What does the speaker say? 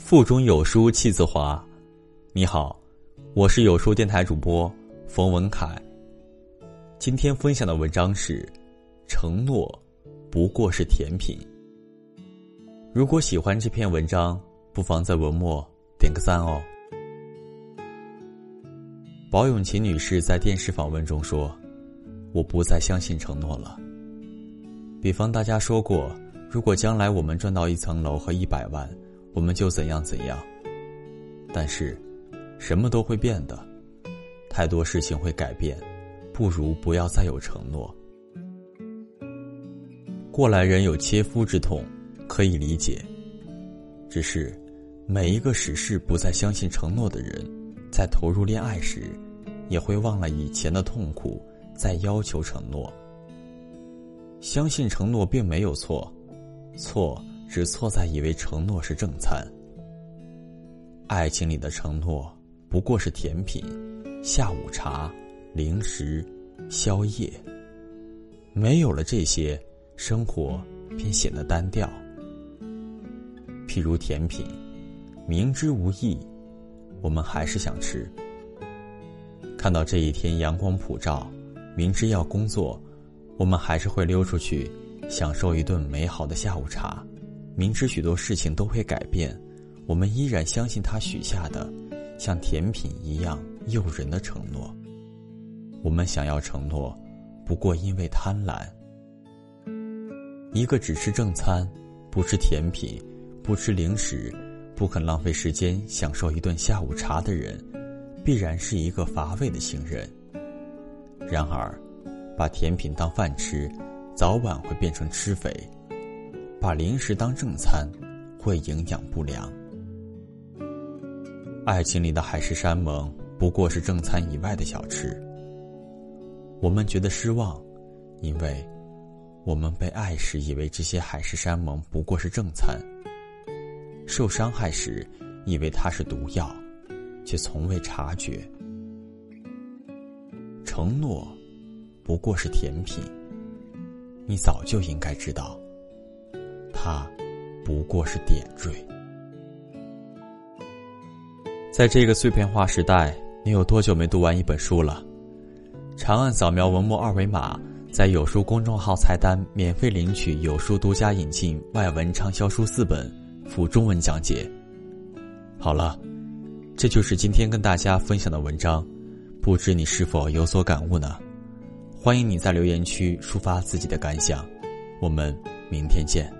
腹中有书气自华。你好，我是有书电台主播冯文凯。今天分享的文章是：承诺不过是甜品。如果喜欢这篇文章，不妨在文末点个赞哦。保永琴女士在电视访问中说：“我不再相信承诺了。”比方大家说过，如果将来我们赚到一层楼和一百万，我们就怎样怎样。但是，什么都会变的，太多事情会改变，不如不要再有承诺。过来人有切肤之痛，可以理解。只是，每一个始事不再相信承诺的人，在投入恋爱时，也会忘了以前的痛苦，再要求承诺。相信承诺并没有错，错只错在以为承诺是正餐。爱情里的承诺不过是甜品、下午茶、零食、宵夜。没有了这些，生活便显得单调。譬如甜品，明知无益，我们还是想吃。看到这一天阳光普照，明知要工作。我们还是会溜出去，享受一顿美好的下午茶。明知许多事情都会改变，我们依然相信他许下的像甜品一样诱人的承诺。我们想要承诺，不过因为贪婪。一个只吃正餐，不吃甜品，不吃零食，不肯浪费时间享受一顿下午茶的人，必然是一个乏味的行人。然而。把甜品当饭吃，早晚会变成吃肥；把零食当正餐，会营养不良。爱情里的海誓山盟不过是正餐以外的小吃。我们觉得失望，因为我们被爱时以为这些海誓山盟不过是正餐；受伤害时以为它是毒药，却从未察觉。承诺。不过是甜品，你早就应该知道，它不过是点缀。在这个碎片化时代，你有多久没读完一本书了？长按扫描文末二维码，在有书公众号菜单免费领取有书独家引进外文畅销书四本，附中文讲解。好了，这就是今天跟大家分享的文章，不知你是否有所感悟呢？欢迎你在留言区抒发自己的感想，我们明天见。